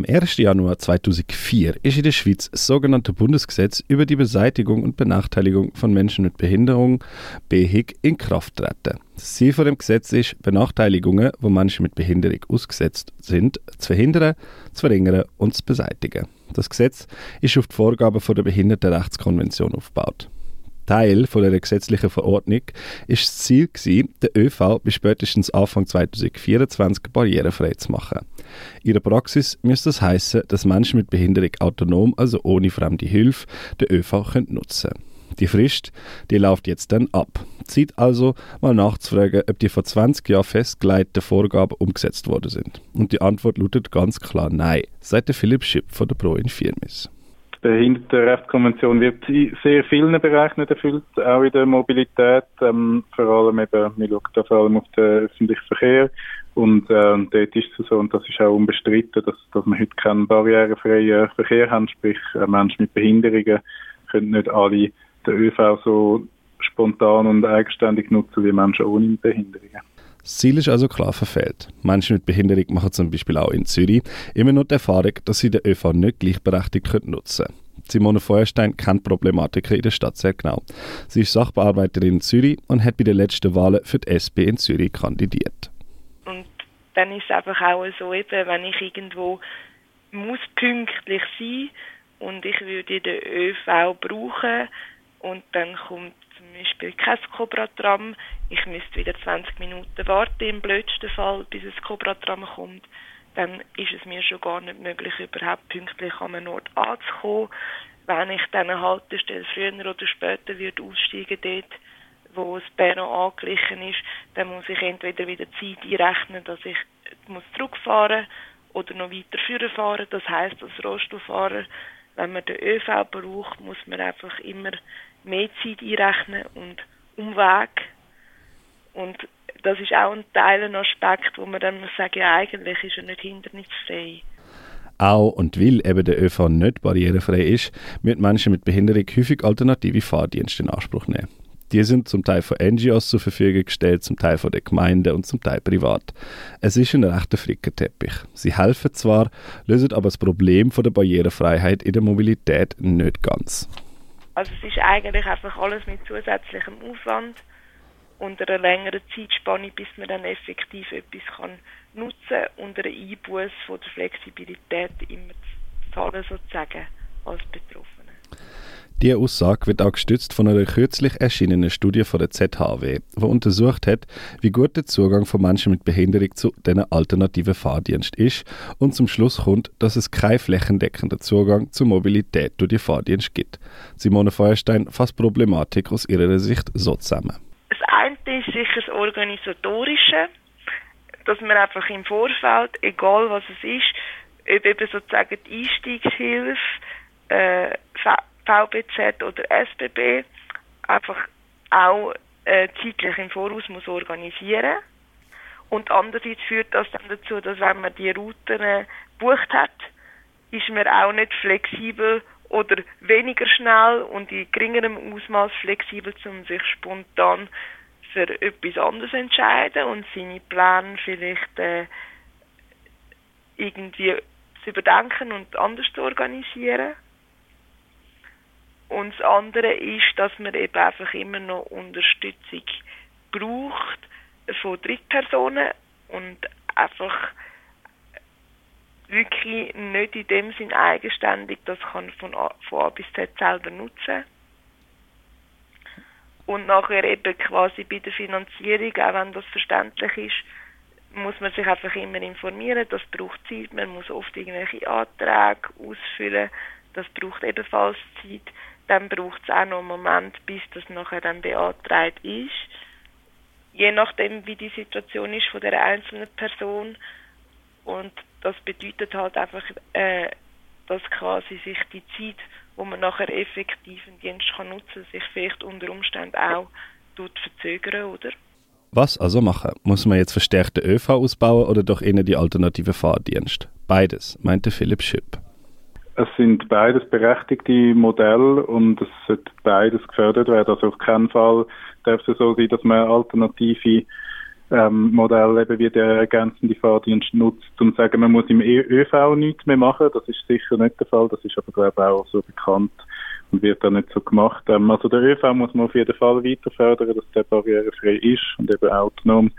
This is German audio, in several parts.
Am 1. Januar 2004 ist in der Schweiz das sogenannte Bundesgesetz über die Beseitigung und Benachteiligung von Menschen mit Behinderung BHIG in Kraft treten. Das Ziel von dem Gesetz ist, Benachteiligungen, wo Menschen mit Behinderung ausgesetzt sind, zu verhindern, zu verringern und zu beseitigen. Das Gesetz ist auf die Vorgaben der Behindertenrechtskonvention aufgebaut. Teil von der gesetzlichen Verordnung ist das Ziel gewesen, den ÖV bis spätestens Anfang 2024 barrierefrei zu machen. In der Praxis müsste das heißen, dass Menschen mit Behinderung autonom, also ohne fremde Hilfe, den ÖV können nutzen können. Die Frist, die läuft jetzt dann ab. Zeit also, mal nachzufragen, ob die vor 20 Jahren festgelegten Vorgaben umgesetzt worden sind. Und die Antwort lautet ganz klar Nein, sagt Philipp Schipp von der Pro Infirmis. Behindertenrechtskonvention wird in sehr vielen Bereichen nicht erfüllt, auch in der Mobilität. Ähm, vor allem eben, wir schauen da vor allem auf den öffentlichen Verkehr. Und äh, dort ist es so, und das ist auch unbestritten, dass, dass wir heute keinen barrierefreien Verkehr haben, sprich äh, Menschen mit Behinderungen können nicht alle den ÖV so spontan und eigenständig nutzen wie Menschen ohne Behinderungen. Das Ziel ist also klar verfehlt. Menschen mit Behinderung machen zum Beispiel auch in Zürich immer nur die Erfahrung, dass sie den ÖV nicht gleichberechtigt nutzen können. Simone Feuerstein kennt Problematiken in der Stadt sehr genau. Sie ist Sachbearbeiterin in Zürich und hat bei den letzten Wahlen für die SP in Zürich kandidiert. Und dann ist es einfach auch so, eben, wenn ich irgendwo muss pünktlich sein und ich würde den ÖV brauchen und dann kommt zum Beispiel kein Cobra-Tram. Ich müsste wieder 20 Minuten warten im blödsten Fall, bis ein Cobra-Tram kommt. Dann ist es mir schon gar nicht möglich, überhaupt pünktlich an einem Ort anzukommen. Wenn ich dann eine Haltestelle früher oder später wird aussteigen dort, wo das Perron angeglichen ist, dann muss ich entweder wieder Zeit einrechnen, dass ich muss zurückfahren oder noch weiter führen fahren. Das heißt, als Rollstuhlfahrer, wenn man den ÖV braucht, muss man einfach immer mehr Zeit einrechnen und Umweg. Und das ist auch ein Teil, ein Aspekt, wo man dann muss sagen, ja, eigentlich ist er nicht hindernisfrei. Auch und weil eben der ÖV nicht barrierefrei ist, müssen Menschen mit Behinderung häufig alternative Fahrdienste in Anspruch nehmen. Die sind zum Teil von NGOs zur Verfügung gestellt, zum Teil von der Gemeinde und zum Teil privat. Es ist ein rechter Flickenteppich. Sie helfen zwar, lösen aber das Problem von der Barrierefreiheit in der Mobilität nicht ganz. Also es ist eigentlich einfach alles mit zusätzlichem Aufwand und einer längeren Zeitspanne, bis man dann effektiv etwas kann nutzen und einer Einbuß von der Flexibilität immer zu zahlen sozusagen als Betroffene. Diese Aussage wird auch gestützt von einer kürzlich erschienenen Studie von der ZHW, die untersucht hat, wie gut der Zugang von Menschen mit Behinderung zu diesen alternativen Fahrdienst ist und zum Schluss kommt, dass es keinen flächendeckenden Zugang zur Mobilität durch die Fahrdienst gibt. Simone Feuerstein fasst Problematik aus ihrer Sicht so zusammen. Das eine ist sicher das Organisatorische, dass man einfach im Vorfeld, egal was es ist, ob eben sozusagen die Einstiegshilfe, äh, VBZ oder SBB einfach auch äh, zeitlich im Voraus muss organisieren und andererseits führt das dann dazu, dass wenn man die Routen bucht hat, ist man auch nicht flexibel oder weniger schnell und in geringerem Ausmaß flexibel, um sich spontan für etwas anderes entscheiden und seine Pläne vielleicht äh, irgendwie zu überdenken und anders zu organisieren. Und das andere ist, dass man eben einfach immer noch Unterstützung braucht von Drittpersonen und einfach wirklich nicht in dem Sinn eigenständig das kann von A, von A bis Z selber nutzen. Und nachher eben quasi bei der Finanzierung, auch wenn das verständlich ist, muss man sich einfach immer informieren, das braucht Zeit, man muss oft irgendwelche Anträge ausfüllen, das braucht ebenfalls Zeit dann braucht es auch noch einen Moment, bis das nachher dann beantragt ist. Je nachdem, wie die Situation ist von der einzelnen Person. Und das bedeutet halt einfach, äh, dass quasi sich die Zeit, wo man nachher effektiv einen Dienst kann nutzen, sich vielleicht unter Umständen auch tut verzögern, oder? Was also machen? Muss man jetzt verstärkte ÖV ausbauen oder doch eher die alternative Fahrdienst? Beides, meinte Philipp Schipp. Es sind beides berechtigte Modelle und es sollte beides gefördert werden. Also auf keinen Fall darf es so sein, dass man alternative ähm, Modell eben wie der ergänzende Fahrdienst nutzt, um zu sagen, man muss im ÖV nichts mehr machen. Das ist sicher nicht der Fall. Das ist aber, glaube ich, auch so bekannt und wird da nicht so gemacht. Ähm, also der ÖV muss man auf jeden Fall weiter fördern, dass der barrierefrei ist und eben autonom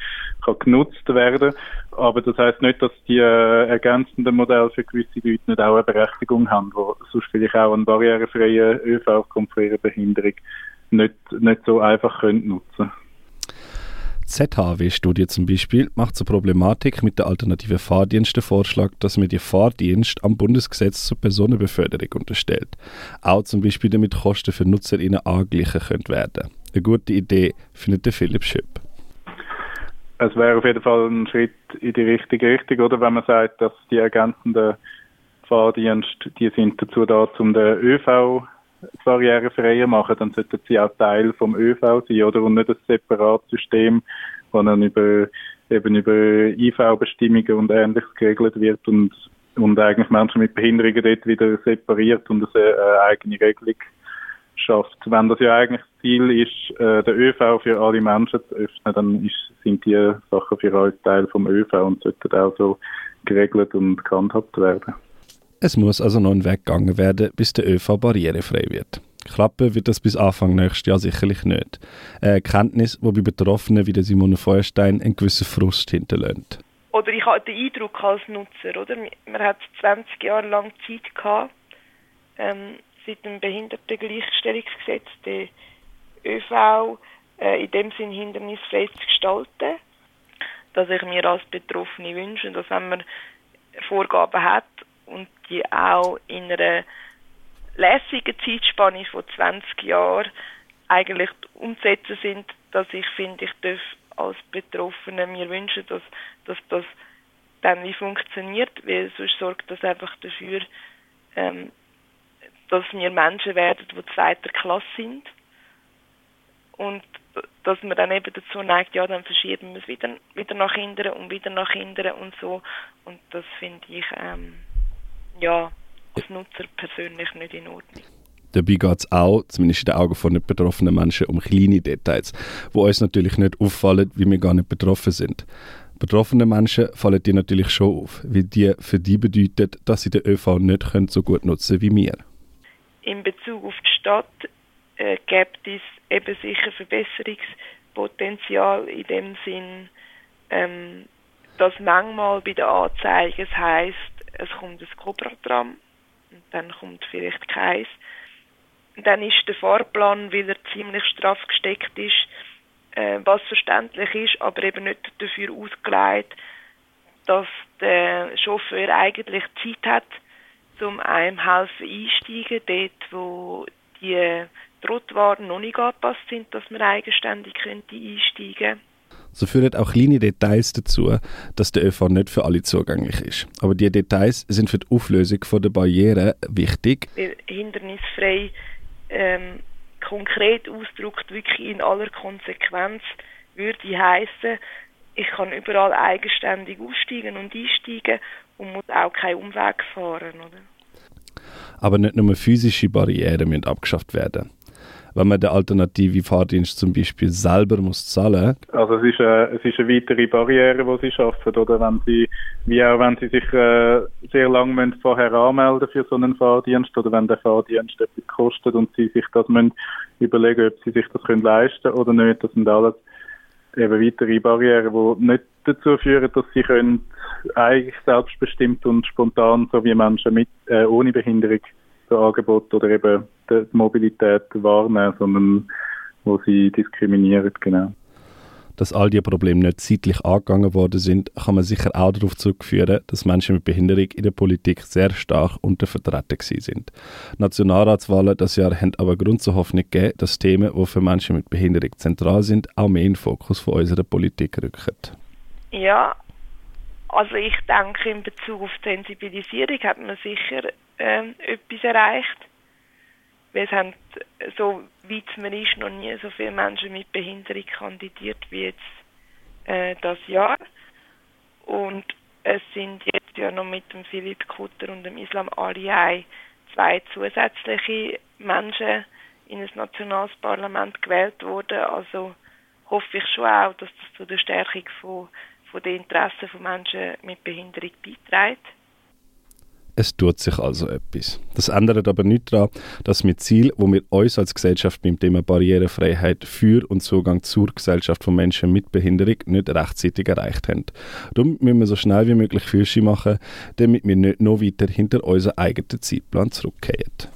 kann genutzt werden. Aber das heißt nicht, dass die äh, ergänzenden Modelle für gewisse Leute nicht auch eine Berechtigung haben, wo sonst vielleicht auch einen barrierefreien ÖV aufgrund ihrer Behinderung nicht, nicht so einfach können nutzen ZHW-Studie zum Beispiel macht zur Problematik mit der alternativen Fahrdienst den Vorschlag, dass man die Fahrdienst am Bundesgesetz zur Personenbeförderung unterstellt. Auch zum Beispiel damit Kosten für NutzerInnen angeglichen können werden. Eine gute Idee findet der Philipp Schüpp. Es wäre auf jeden Fall ein Schritt in die richtige Richtung, oder wenn man sagt, dass die ergänzenden Fahrdienste, die sind dazu da, um den ÖV barrierefreier machen, dann sollten sie auch Teil vom ÖV sein, oder? Und nicht ein separates System, dann über, eben über IV-Bestimmungen und Ähnliches geregelt wird und, und eigentlich Menschen mit Behinderungen dort wieder separiert und eine eigene Regelung schafft. Wenn das ja eigentlich das Ziel ist, äh, den ÖV für alle Menschen zu öffnen, dann ist, sind die Sachen für alle Teil vom ÖV und sollten auch so geregelt und gehandhabt werden. Es muss also noch ein Weg gegangen werden, bis der ÖV barrierefrei wird. Klappen wird das bis Anfang nächstes Jahr sicherlich nicht. Eine Erkenntnis, die bei Betroffenen wie der Simone Feuerstein einen gewissen Frust hinterlässt. Oder ich habe den Eindruck als Nutzer, oder? Man hat 20 Jahre lang Zeit gehabt, ähm, seit dem Behindertengleichstellungsgesetz den ÖV äh, in dem Sinn hindernisfrei zu gestalten, dass ich mir als Betroffene wünsche, dass wenn man Vorgaben hat und die auch in einer lässigen Zeitspanne von 20 Jahren eigentlich umzusetzen sind, dass ich finde, ich darf als Betroffene mir wünschen, dass, dass das dann wie funktioniert, weil sonst sorgt das einfach dafür, ähm, dass wir Menschen werden, die zweiter Klasse sind und dass man dann eben dazu neigt, ja, dann verschieben wir es wieder, wieder nach hinten und wieder nach hinten und so und das finde ich ähm, ja, als Nutzer persönlich nicht in Ordnung. Dabei geht es auch, zumindest in den Augen von nicht betroffenen Menschen, um kleine Details, wo uns natürlich nicht auffallen, wie wir gar nicht betroffen sind. Betroffene Menschen fallen dir natürlich schon auf, weil die für die bedeutet, dass sie den ÖV nicht können so gut nutzen wie wir. In Bezug auf die Stadt äh, gibt es eben sicher Verbesserungspotenzial in dem Sinn, ähm, dass manchmal bei den Anzeigen es heisst, es kommt ein Cobra-Tram und dann kommt vielleicht keins. Dann ist der Fahrplan, weil er ziemlich straff gesteckt ist, äh, was verständlich ist, aber eben nicht dafür ausgelegt, dass der Chauffeur eigentlich Zeit hat, um einem helfen einsteigen, dort wo die Trottoirs noch nicht angepasst sind, dass man eigenständig könnte einsteigen könnte. So führen auch kleine Details dazu, dass der ÖV nicht für alle zugänglich ist. Aber die Details sind für die Auflösung der Barriere wichtig. Hindernisfrei ähm, konkret ausdrückt, wirklich in aller Konsequenz, würde heißen, ich kann überall eigenständig aussteigen und einsteigen und muss auch keinen Umweg fahren. Oder? Aber nicht nur physische Barrieren müssen abgeschafft werden wenn man den alternativen Fahrdienst zum Beispiel selber muss zahlen Also es ist, eine, es ist eine weitere Barriere, die sie schaffen, oder wenn sie, wie auch wenn sie sich äh, sehr lange vorher anmelden für so einen Fahrdienst oder wenn der Fahrdienst etwas kostet und sie sich das müssen überlegen, ob sie sich das können leisten oder nicht. Das sind alles eben weitere Barrieren, die nicht dazu führen, dass sie können eigentlich selbstbestimmt und spontan, so wie Menschen mit äh, ohne Behinderung, so Angebot oder eben die Mobilität wahrnehmen, sondern wo sie diskriminieren, genau. Dass all diese Probleme nicht zeitlich angegangen worden sind, kann man sicher auch darauf zurückführen, dass Menschen mit Behinderung in der Politik sehr stark untervertreten sind. Nationalratswahlen das Jahr haben aber Grund zur Hoffnung gegeben, dass Themen, die für Menschen mit Behinderung zentral sind, auch mehr in den Fokus von unserer Politik rücken. Ja, also ich denke, in Bezug auf die Sensibilisierung hat man sicher ähm, etwas erreicht es haben, so weit man ist, noch nie so viele Menschen mit Behinderung kandidiert wie jetzt äh, das Jahr. Und es sind jetzt ja noch mit dem Philipp Kutter und dem Islam Aliay zwei zusätzliche Menschen in das Nationalparlament gewählt worden. Also hoffe ich schon auch, dass das zu der Stärkung von, von der Interessen von Menschen mit Behinderung beiträgt. Es tut sich also etwas. Das ändert aber nicht daran, dass wir Ziel, wo wir uns als Gesellschaft beim Thema Barrierefreiheit für und Zugang zur Gesellschaft von Menschen mit Behinderung nicht rechtzeitig erreicht haben. Darum müssen wir so schnell wie möglich Füße machen, damit wir nicht noch weiter hinter unseren eigenen Zeitplan zurückkehren.